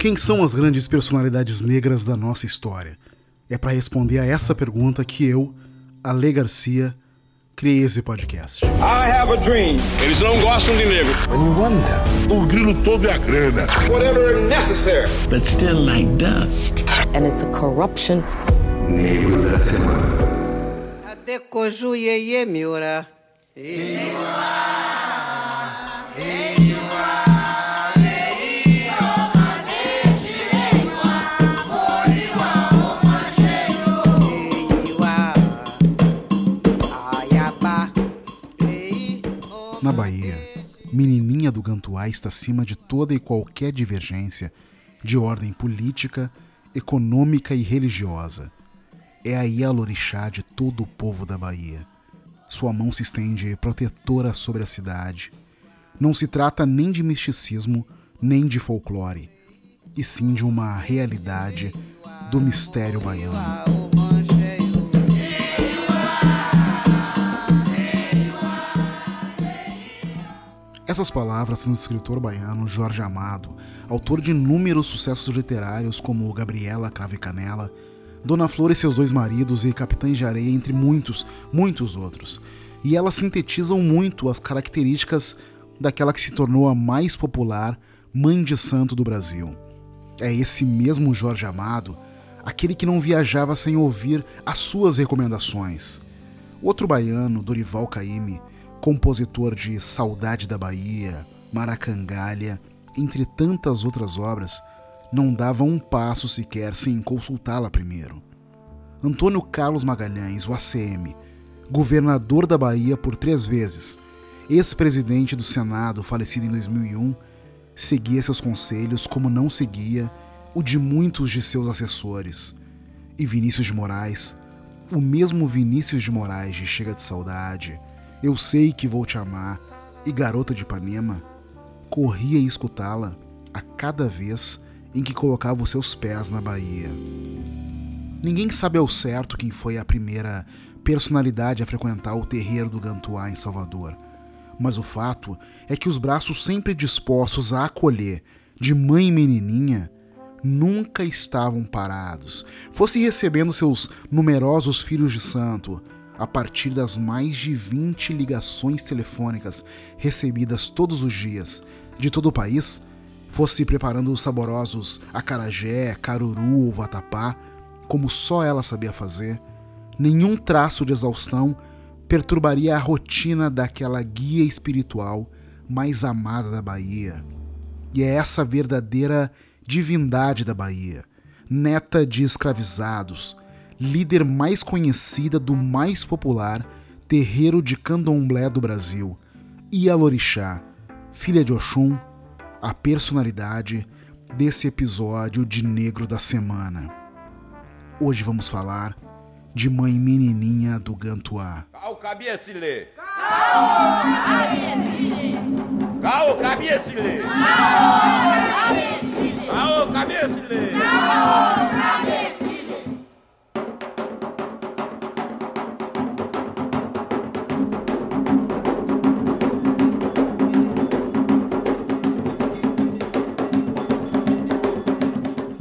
Quem são as grandes personalidades negras da nossa história? É para responder a essa pergunta que eu, Ale Garcia, criei esse podcast. I have a dream. Eles não gostam de negro. O grilo todo é a grana. Whatever necessary. but still like dust. and it's a corruption. Adekoju yeye miura. Na Bahia, Menininha do Gantuá está acima de toda e qualquer divergência de ordem política, econômica e religiosa. É a Ialorixá de todo o povo da Bahia. Sua mão se estende protetora sobre a cidade. Não se trata nem de misticismo, nem de folclore, e sim de uma realidade do mistério baiano. Essas palavras são do escritor baiano Jorge Amado, autor de inúmeros sucessos literários como Gabriela Cravo e Canela, Dona Flor e seus dois maridos e Capitães de Areia, entre muitos, muitos outros. E elas sintetizam muito as características daquela que se tornou a mais popular mãe de santo do Brasil. É esse mesmo Jorge Amado, aquele que não viajava sem ouvir as suas recomendações. Outro baiano, Dorival Caymmi, compositor de Saudade da Bahia, Maracangalha, entre tantas outras obras, não dava um passo sequer sem consultá-la primeiro. Antônio Carlos Magalhães, o ACM, governador da Bahia por três vezes, ex-presidente do Senado, falecido em 2001, seguia seus conselhos como não seguia o de muitos de seus assessores. E Vinícius de Moraes, o mesmo Vinícius de Moraes de Chega de Saudade, Eu Sei Que Vou Te Amar. E Garota de Ipanema, corria a escutá-la a cada vez em que colocava os seus pés na Bahia. Ninguém sabe ao certo quem foi a primeira personalidade a frequentar o terreiro do Gantuá em Salvador, mas o fato é que os braços sempre dispostos a acolher de mãe e menininha nunca estavam parados, fosse recebendo seus numerosos filhos de santo, a partir das mais de 20 ligações telefônicas recebidas todos os dias de todo o país, fosse preparando os saborosos acarajé, caruru ou vatapá, como só ela sabia fazer, nenhum traço de exaustão perturbaria a rotina daquela guia espiritual mais amada da Bahia. E é essa verdadeira divindade da Bahia, neta de escravizados, líder mais conhecida do mais popular terreiro de candomblé do Brasil, Ialorixá, filha de Oxum, a personalidade desse episódio de Negro da Semana. Hoje vamos falar de Mãe Menininha do Gantuá. Cao cabeça lê. Cao cabeça lê. Cao cabeça lê.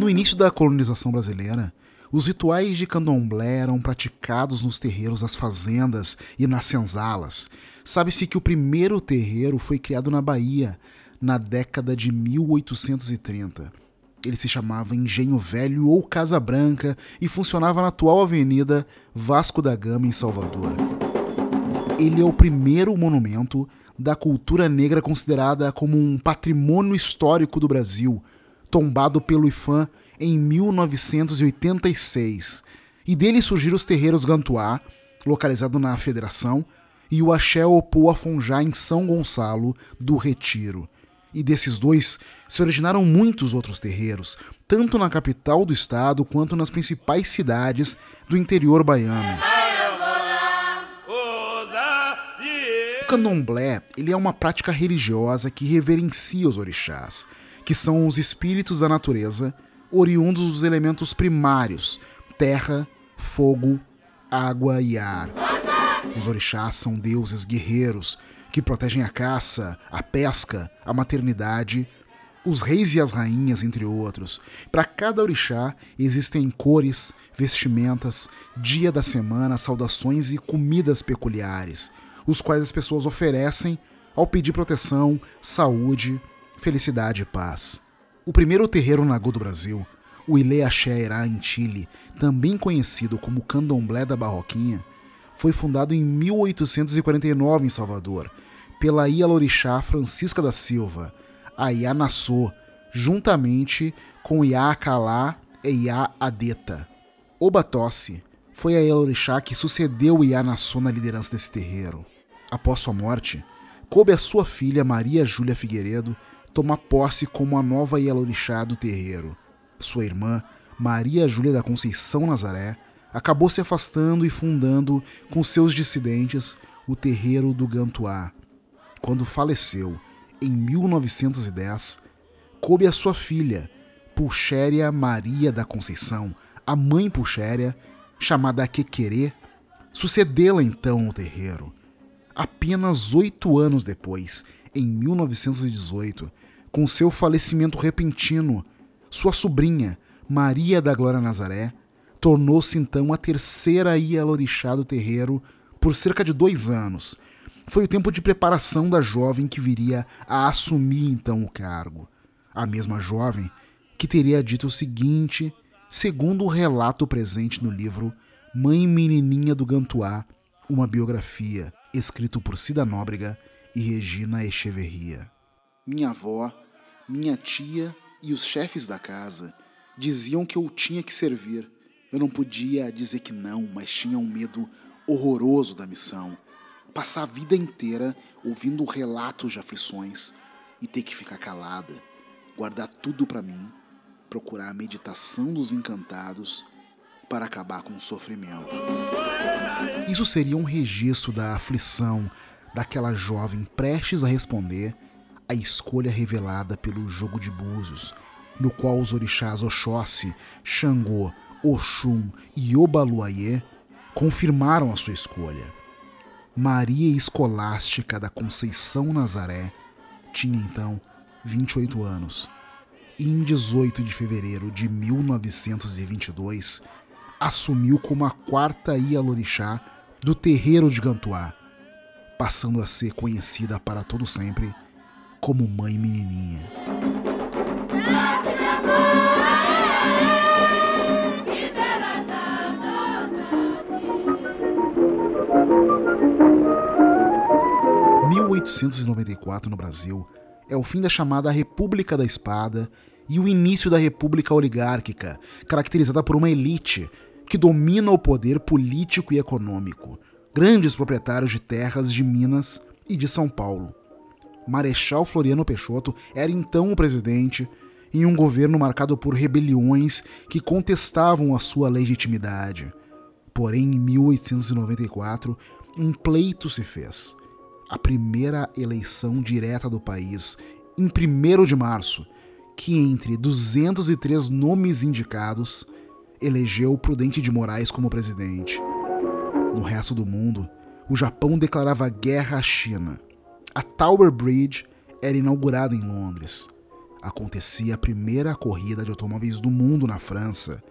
No início da colonização brasileira, os rituais de candomblé eram praticados nos terreiros das fazendas e nas senzalas. Sabe-se que o primeiro terreiro foi criado na Bahia, na década de 1830. Ele se chamava Engenho Velho ou Casa Branca e funcionava na atual Avenida Vasco da Gama, em Salvador. Ele é o primeiro monumento da cultura negra considerada como um patrimônio histórico do Brasil, tombado pelo IFAM em 1986. E dele surgiram os terreiros Gantuá, localizado na Federação, e o Axé Opô Afonjá em São Gonçalo do Retiro. E desses dois se originaram muitos outros terreiros, tanto na capital do estado quanto nas principais cidades do interior baiano. O candomblé ele é uma prática religiosa que reverencia os orixás, que são os espíritos da natureza, oriundos dos elementos primários: terra, fogo, água e ar. Os orixás são deuses guerreiros que protegem a caça, a pesca, a maternidade os reis e as rainhas, entre outros. Para cada orixá existem cores, vestimentas, dia da semana, saudações e comidas peculiares, os quais as pessoas oferecem ao pedir proteção, saúde, felicidade e paz. O primeiro terreiro Nagô do Brasil, o Ile Axé em Chile, também conhecido como Candomblé da Barroquinha, foi fundado em 1849 em Salvador, pela Ialorixá Francisca da Silva, a Ianassô, juntamente com Iacalá e Iadeta. Obatossi foi a Ialorixá que sucedeu Ianassô na liderança desse terreiro. Após sua morte, coube a sua filha Maria Júlia Figueiredo tomar posse como a nova Ialorixá do terreiro. Sua irmã, Maria Júlia da Conceição Nazaré, acabou se afastando e fundando com seus dissidentes o terreiro do Gantuá. Quando faleceu, em 1910, coube a sua filha, Pulchéria Maria da Conceição, a mãe Pulchéria, chamada Quequerê, sucedê-la então no terreiro. Apenas oito anos depois, em 1918, com seu falecimento repentino, sua sobrinha, Maria da Glória Nazaré, tornou-se então a terceira Ialorixá do terreiro por cerca de dois anos. Foi o tempo de preparação da jovem que viria a assumir então o cargo. A mesma jovem que teria dito o seguinte, segundo o relato presente no livro Mãe Menininha do Gantuá, uma biografia, escrito por Cida Nóbrega e Regina Echeverria. Minha avó, minha tia e os chefes da casa diziam que eu tinha que servir eu não podia dizer que não, mas tinha um medo horroroso da missão. Passar a vida inteira ouvindo relatos de aflições e ter que ficar calada, guardar tudo para mim, procurar a meditação dos encantados para acabar com o sofrimento. Isso seria um registro da aflição daquela jovem prestes a responder à escolha revelada pelo jogo de búzios, no qual os orixás Oxóssi, Xangô, Oxum e Obaluayê confirmaram a sua escolha. Maria Escolástica da Conceição Nazaré tinha então 28 anos e em 18 de fevereiro de 1922 assumiu como a quarta Ialorixá do terreiro de Gantuá, passando a ser conhecida para todo sempre como Mãe Menininha. 1894 no Brasil é o fim da chamada República da Espada e o início da República Oligárquica, caracterizada por uma elite que domina o poder político e econômico, grandes proprietários de terras de Minas e de São Paulo. Marechal Floriano Peixoto era então o presidente em um governo marcado por rebeliões que contestavam a sua legitimidade. Porém, em 1894, um pleito se fez a primeira eleição direta do país, em 1 de março, que entre 203 nomes indicados, elegeu Prudente de Moraes como presidente. No resto do mundo, o Japão declarava guerra à China. A Tower Bridge era inaugurada em Londres. Acontecia a primeira corrida de automóveis do mundo na França.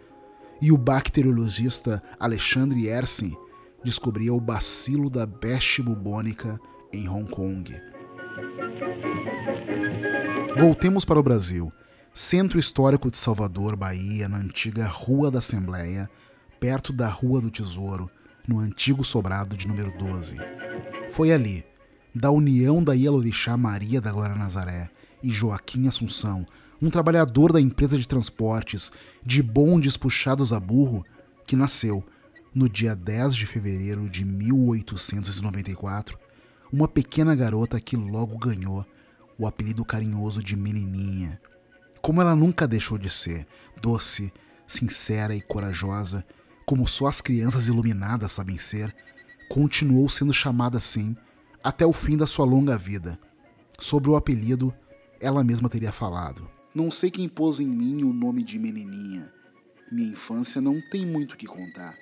E o bacteriologista Alexandre Yersin descobria o bacilo da peste bubônica em Hong Kong. Voltemos para o Brasil. Centro Histórico de Salvador, Bahia, na antiga Rua da Assembleia, perto da Rua do Tesouro, no antigo sobrado de número 12. Foi ali, da união da Ialorixá Maria da Glória Nazaré e Joaquim Assunção, um trabalhador da empresa de transportes de bondes puxados a burro, que nasceu, no dia 10 de fevereiro de 1894, uma pequena garota que logo ganhou o apelido carinhoso de Menininha. Como ela nunca deixou de ser, doce, sincera e corajosa, como só as crianças iluminadas sabem ser, continuou sendo chamada assim até o fim da sua longa vida. Sobre o apelido, ela mesma teria falado: Não sei quem pôs em mim o nome de Menininha. Minha infância não tem muito o que contar.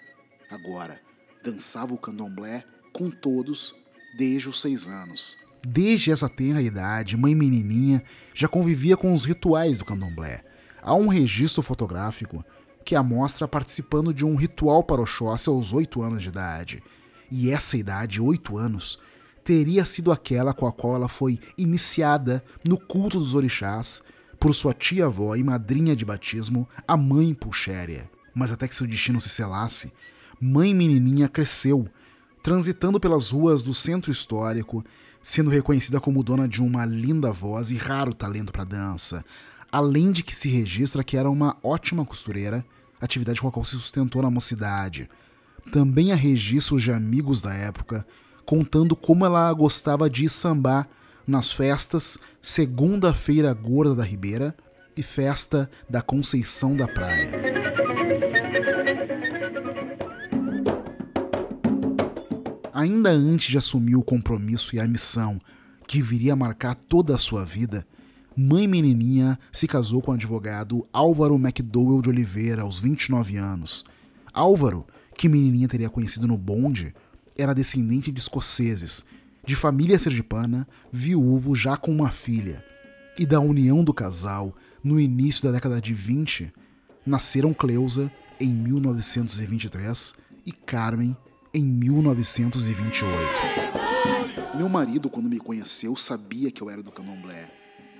Agora, dançava o candomblé com todos desde os seis anos. Desde essa tenra idade, mãe menininha já convivia com os rituais do candomblé. Há um registro fotográfico que a mostra participando de um ritual para Oxóssi aos 8 anos de idade. E essa idade, 8 anos, teria sido aquela com a qual ela foi iniciada no culto dos orixás por sua tia-avó e madrinha de batismo, a mãe Puxéria. Mas até que seu destino se selasse, mãe menininha cresceu, transitando pelas ruas do centro histórico, sendo reconhecida como dona de uma linda voz e raro talento para dança, além de que se registra que era uma ótima costureira, atividade com a qual se sustentou na mocidade. Também há registros de amigos da época contando como ela gostava de sambar nas festas Segunda-feira Gorda da Ribeira e Festa da Conceição da Praia. Ainda antes de assumir o compromisso e a missão que viria a marcar toda a sua vida, Mãe Menininha se casou com o advogado Álvaro McDowell de Oliveira aos 29 anos. Álvaro, que Menininha teria conhecido no bonde, era descendente de escoceses de família sergipana, viúvo já com uma filha. E da união do casal, no início da década de 20, nasceram Cleusa em 1923 e Carmen em 1928. Meu marido, quando me conheceu, sabia que eu era do candomblé.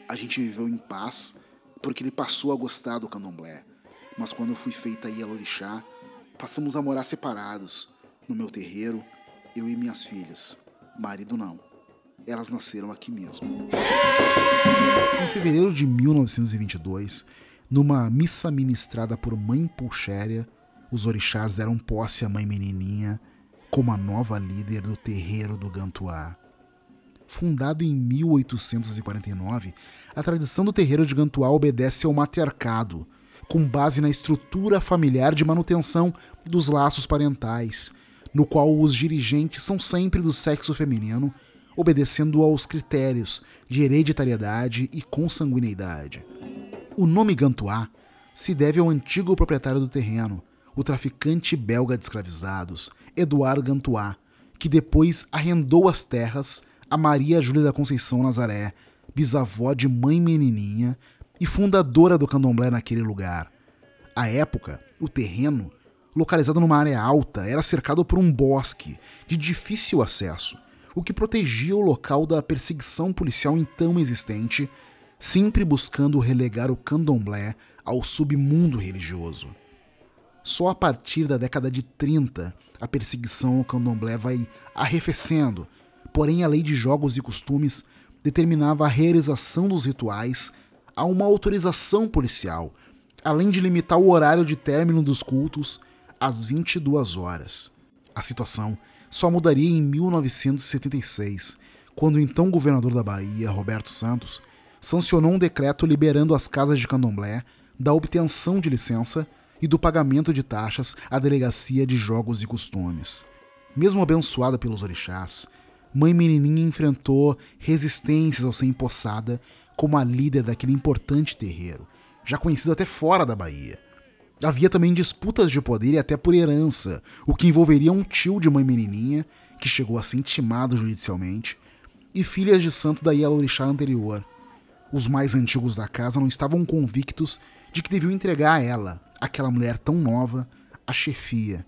A gente viveu em paz porque ele passou a gostar do candomblé. Mas quando eu fui feita aí a Lorixá, passamos a morar separados, no meu terreiro, eu e minhas filhas. Marido não. Elas nasceram aqui mesmo. Em fevereiro de 1922, numa missa ministrada por Mãe Pulchéria, os orixás deram posse à Mãe Menininha como a nova líder do terreiro do Gantuá. Fundado em 1849, a tradição do terreiro de Gantuá obedece ao matriarcado, com base na estrutura familiar de manutenção dos laços parentais, no qual os dirigentes são sempre do sexo feminino, obedecendo aos critérios de hereditariedade e consanguineidade. O nome Gantuá se deve ao antigo proprietário do terreno, o traficante belga de escravizados, Eduardo Gantuá, que depois arrendou as terras a Maria Júlia da Conceição Nazaré, bisavó de mãe menininha e fundadora do candomblé naquele lugar. À época, o terreno localizado numa área alta, era cercado por um bosque de difícil acesso, o que protegia o local da perseguição policial então existente, sempre buscando relegar o candomblé ao submundo religioso. Só a partir da década de 30 a perseguição ao candomblé vai arrefecendo, porém a lei de jogos e costumes determinava a realização dos rituais a uma autorização policial, além de limitar o horário de término dos cultos às 22 horas. A situação só mudaria em 1976, quando o então governador da Bahia, Roberto Santos, sancionou um decreto liberando as casas de candomblé da obtenção de licença e do pagamento de taxas à Delegacia de Jogos e Costumes. Mesmo abençoada pelos orixás, Mãe Menininha enfrentou resistências ao ser empossada como a líder daquele importante terreiro, já conhecido até fora da Bahia. Havia também disputas de poder e até por herança, o que envolveria um tio de mãe menininha, que chegou a ser intimado judicialmente, e filhas de santo da Yalorixá anterior. Os mais antigos da casa não estavam convictos de que deviam entregar a ela, aquela mulher tão nova, a chefia,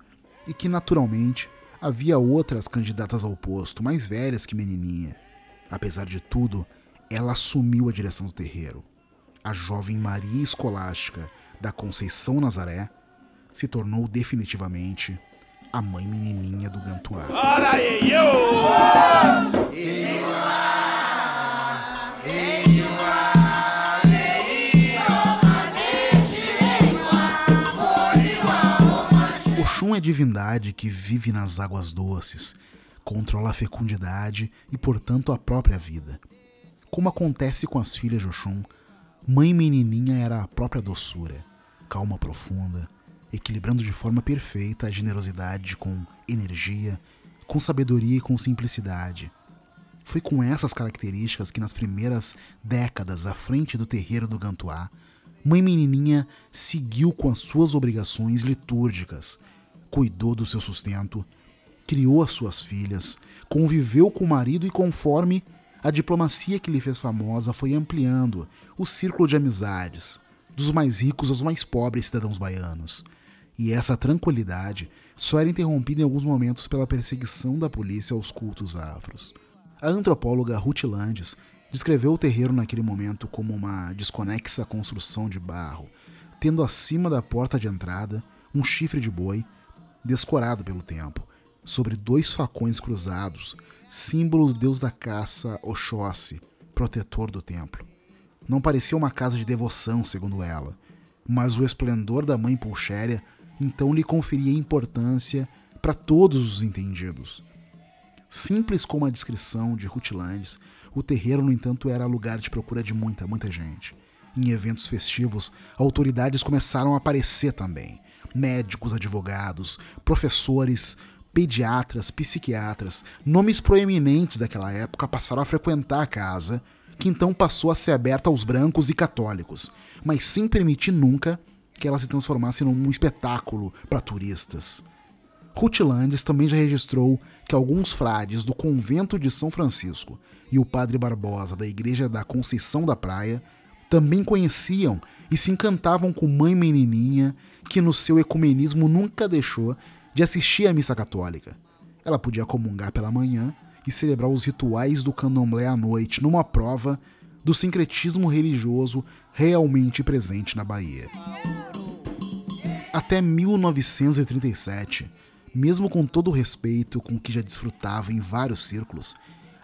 e que naturalmente havia outras candidatas ao posto, mais velhas que menininha. Apesar de tudo, ela assumiu a direção do terreiro. A jovem Maria Escolástica, da Conceição Nazaré, se tornou definitivamente a mãe menininha do Gantuá. Oxum é divindade que vive nas águas doces, controla a fecundidade e, portanto, a própria vida. Como acontece com as filhas de Oxum, Mãe Menininha era a própria doçura, calma profunda, equilibrando de forma perfeita a generosidade com energia, com sabedoria e com simplicidade. Foi com essas características que nas primeiras décadas à frente do terreiro do Gantuá, Mãe Menininha seguiu com as suas obrigações litúrgicas, cuidou do seu sustento, criou as suas filhas, conviveu com o marido e conforme a diplomacia que lhe fez famosa foi ampliando o círculo de amizades, dos mais ricos aos mais pobres cidadãos baianos. E essa tranquilidade só era interrompida em alguns momentos pela perseguição da polícia aos cultos afros. A antropóloga Ruth Landes descreveu o terreiro naquele momento como uma desconexa construção de barro, tendo acima da porta de entrada um chifre de boi, descorado pelo tempo, sobre dois facões cruzados, símbolo do deus da caça Oxóssi, protetor do templo. Não parecia uma casa de devoção, segundo ela, mas o esplendor da mãe Pulchéria então lhe conferia importância para todos os entendidos. Simples como a descrição de Rutlandes, o terreiro, no entanto, era lugar de procura de muita, muita gente. Em eventos festivos, autoridades começaram a aparecer também. Médicos, advogados, professores, pediatras, psiquiatras, nomes proeminentes daquela época passaram a frequentar a casa, que então passou a ser aberta aos brancos e católicos, mas sem permitir nunca que ela se transformasse num espetáculo para turistas. Ruth Landes também já registrou que alguns frades do convento de São Francisco e o padre Barbosa da igreja da Conceição da Praia também conheciam e se encantavam com Mãe Menininha, que no seu ecumenismo nunca deixou de assistir à missa católica. Ela podia comungar pela manhã e celebrar os rituais do candomblé à noite, numa prova do sincretismo religioso realmente presente na Bahia. Até 1937, mesmo com todo o respeito com que já desfrutava em vários círculos,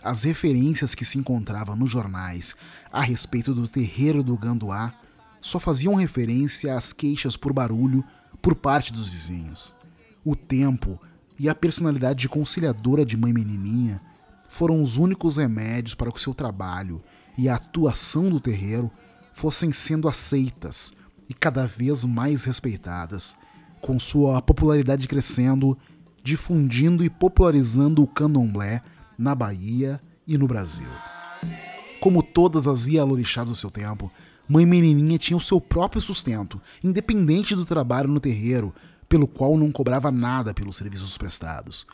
as referências que se encontravam nos jornais a respeito do terreiro do Ganduá só faziam referência às queixas por barulho por parte dos vizinhos. O tempo e a personalidade conciliadora de Mãe Menininha foram os únicos remédios para que o seu trabalho e a atuação do terreiro fossem sendo aceitas e cada vez mais respeitadas, com sua popularidade crescendo, difundindo e popularizando o candomblé na Bahia e no Brasil. Como todas as Ialorixás do seu tempo, Mãe Menininha tinha o seu próprio sustento, independente do trabalho no terreiro, pelo qual não cobrava nada pelos serviços prestados.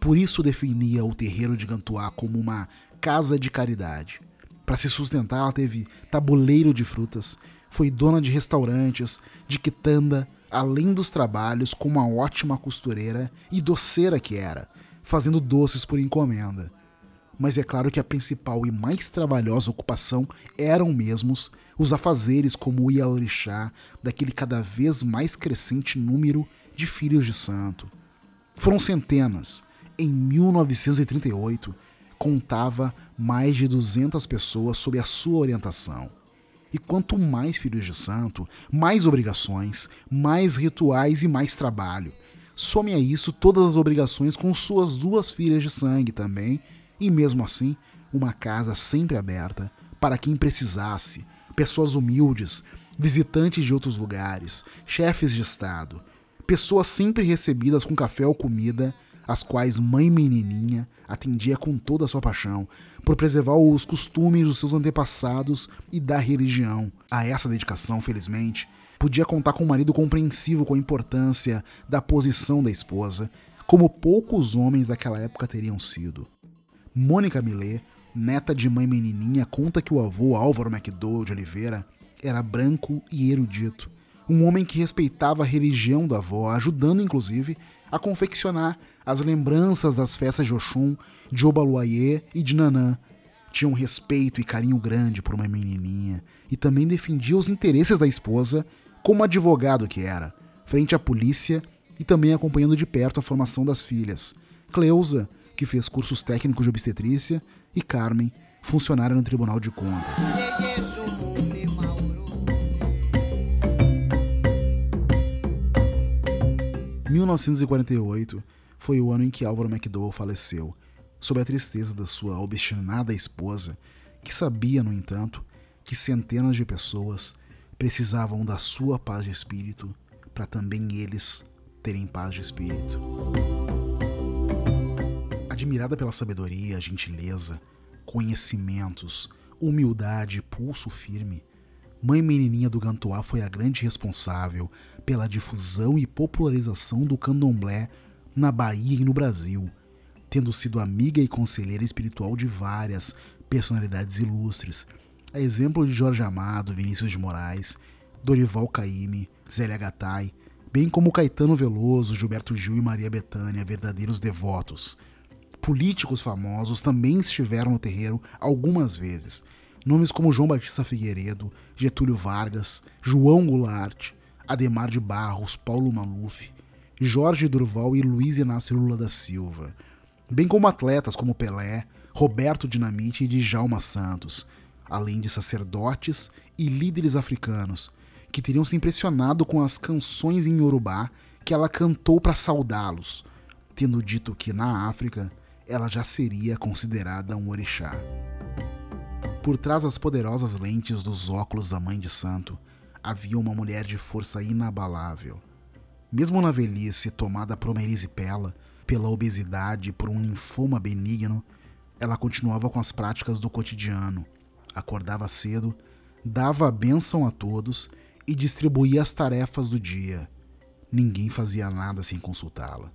Por isso definia o terreiro de Gantuá como uma casa de caridade. Para se sustentar, ela teve tabuleiro de frutas, foi dona de restaurantes, de quitanda, além dos trabalhos como uma ótima costureira e doceira que era, fazendo doces por encomenda. Mas é claro que a principal e mais trabalhosa ocupação eram mesmos os afazeres como o Ialorixá daquele cada vez mais crescente número de filhos de santo. Foram centenas. Em 1938, contava mais de 200 pessoas sob a sua orientação. E quanto mais filhos de santo, mais obrigações, mais rituais e mais trabalho. Some a isso todas as obrigações com suas duas filhas de sangue também, e mesmo assim, uma casa sempre aberta para quem precisasse, pessoas humildes, visitantes de outros lugares, chefes de estado, pessoas sempre recebidas com café ou comida as quais Mãe Menininha atendia com toda a sua paixão, por preservar os costumes dos seus antepassados e da religião. A essa dedicação, felizmente, podia contar com um marido compreensivo com a importância da posição da esposa, como poucos homens daquela época teriam sido. Mônica Millet, neta de mãe menininha, conta que o avô Álvaro MacDowell de Oliveira era branco e erudito, um homem que respeitava a religião da avó, ajudando inclusive a confeccionar as lembranças das festas de Oxum, de Obaluayê e de Nanã. Tinha um respeito e carinho grande por uma menininha e também defendia os interesses da esposa como advogado que era, frente à polícia e também acompanhando de perto a formação das filhas. Cleusa, que fez cursos técnicos de obstetrícia, e Carmen, funcionária no Tribunal de Contas. 1948 foi o ano em que Álvaro McDowell faleceu, sob a tristeza da sua obstinada esposa, que sabia, no entanto, que centenas de pessoas precisavam da sua paz de espírito para também eles terem paz de espírito. Admirada pela sabedoria, gentileza, conhecimentos, humildade e pulso firme, Mãe Menininha do Gantuá foi a grande responsável pela difusão e popularização do candomblé na Bahia e no Brasil, tendo sido amiga e conselheira espiritual de várias personalidades ilustres, a exemplo de Jorge Amado, Vinícius de Moraes, Dorival Caymmi, Zélia Gattai, bem como Caetano Veloso, Gilberto Gil e Maria Bethânia, verdadeiros devotos. Políticos famosos também estiveram no terreiro algumas vezes. Nomes como João Batista Figueiredo, Getúlio Vargas, João Goulart, Ademar de Barros, Paulo Maluf, Jorge Durval e Luiz Inácio Lula da Silva. Bem como atletas como Pelé, Roberto Dinamite e Djalma Santos, além de sacerdotes e líderes africanos que teriam se impressionado com as canções em Yorubá que ela cantou para saudá-los, tendo dito que na África ela já seria considerada um orixá. Por trás das poderosas lentes dos óculos da Mãe de Santo havia uma mulher de força inabalável. Mesmo na velhice, tomada por uma erisipela, pela obesidade e por um linfoma benigno, ela continuava com as práticas do cotidiano. Acordava cedo, dava a bênção a todos e distribuía as tarefas do dia. Ninguém fazia nada sem consultá-la.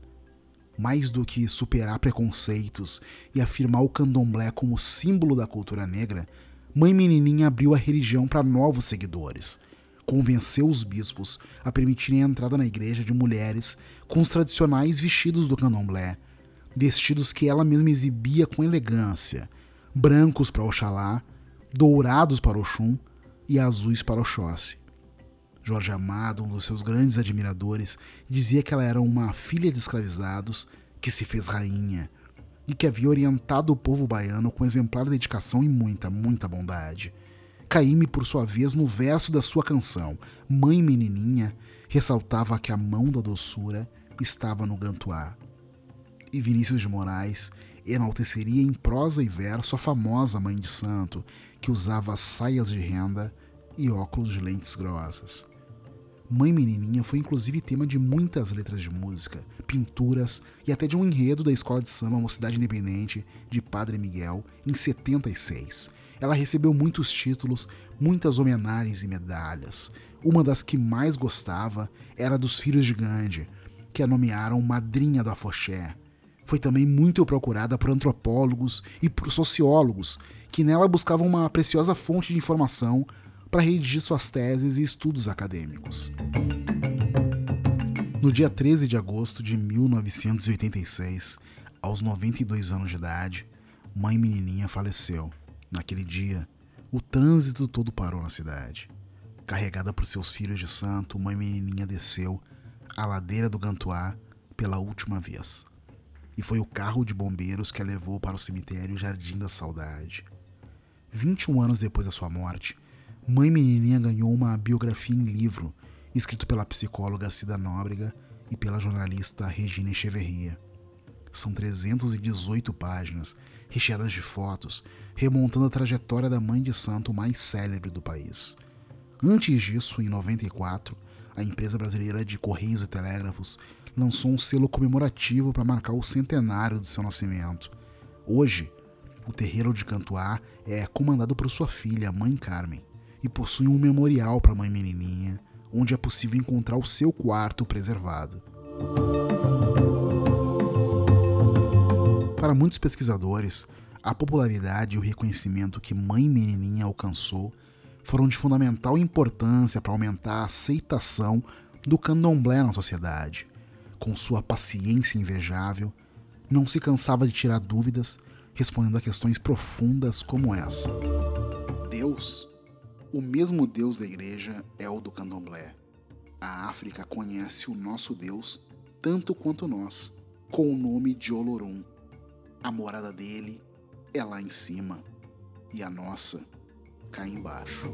Mais do que superar preconceitos e afirmar o candomblé como símbolo da cultura negra, Mãe Menininha abriu a religião para novos seguidores. Convenceu os bispos a permitirem a entrada na igreja de mulheres com os tradicionais vestidos do candomblé, vestidos que ela mesma exibia com elegância, brancos para Oxalá, dourados para Oxum e azuis para Oxóssi. Jorge Amado, um dos seus grandes admiradores, dizia que ela era uma filha de escravizados que se fez rainha e que havia orientado o povo baiano com exemplar dedicação e muita, muita bondade. Caíme, por sua vez, no verso da sua canção, Mãe Menininha, ressaltava que a mão da doçura estava no gantuá. E Vinícius de Moraes enalteceria em prosa e verso a famosa Mãe de Santo, que usava saias de renda e óculos de lentes grossas. Mãe Menininha foi inclusive tema de muitas letras de música, pinturas e até de um enredo da escola de samba Mocidade Independente de Padre Miguel em 76. Ela recebeu muitos títulos, muitas homenagens e medalhas. Uma das que mais gostava era dos filhos de Gandhi, que a nomearam Madrinha do Afoxé. Foi também muito procurada por antropólogos e por sociólogos, que nela buscavam uma preciosa fonte de informação para redigir suas teses e estudos acadêmicos. No dia 13 de agosto de 1986, aos 92 anos de idade, mãe menininha faleceu. Naquele dia, o trânsito todo parou na cidade. Carregada por seus filhos de santo, mãe menininha desceu a ladeira do Gantuá pela última vez. E foi o carro de bombeiros que a levou para o cemitério Jardim da Saudade. 21 anos depois da sua morte, Mãe Menininha ganhou uma biografia em livro, escrito pela psicóloga Cida Nóbrega e pela jornalista Regina Echeverria. São 318 páginas, recheadas de fotos, remontando a trajetória da mãe de santo mais célebre do país. Antes disso, em 94, a empresa brasileira de Correios e Telégrafos lançou um selo comemorativo para marcar o centenário de seu nascimento. Hoje, o terreiro de Cantuá é comandado por sua filha, Mãe Carmen e possui um memorial para a mãe menininha, onde é possível encontrar o seu quarto preservado. Para muitos pesquisadores, a popularidade e o reconhecimento que Mãe Menininha alcançou foram de fundamental importância para aumentar a aceitação do candomblé na sociedade. Com sua paciência invejável, não se cansava de tirar dúvidas, respondendo a questões profundas como essa: Deus o mesmo Deus da igreja é o do candomblé. A África conhece o nosso Deus tanto quanto nós, com o nome de Olorum. A morada dele é lá em cima e a nossa cá embaixo.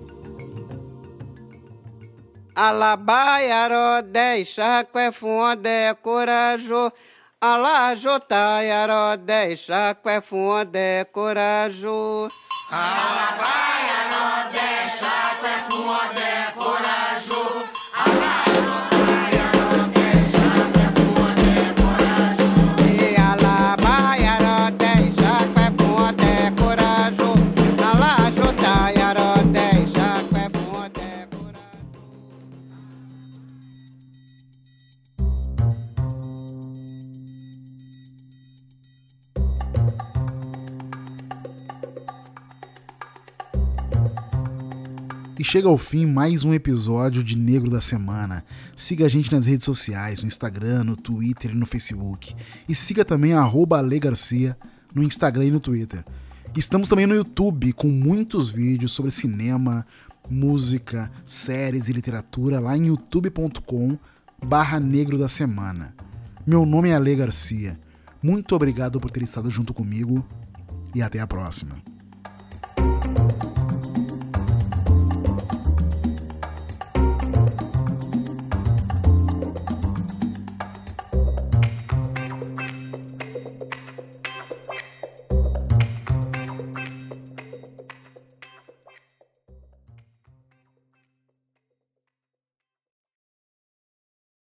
Alabaiaro deixa que funde corajo. Alajotaiaro deixa que funde corajo. more than chega ao fim mais um episódio de Negro da Semana. Siga a gente nas redes sociais, no Instagram, no Twitter e no Facebook. E siga também a Garcia no Instagram e no Twitter. Estamos também no YouTube com muitos vídeos sobre cinema, música, séries e literatura lá em youtube.com barra Negro da Semana. Meu nome é Ale Garcia. Muito obrigado por ter estado junto comigo e até a próxima.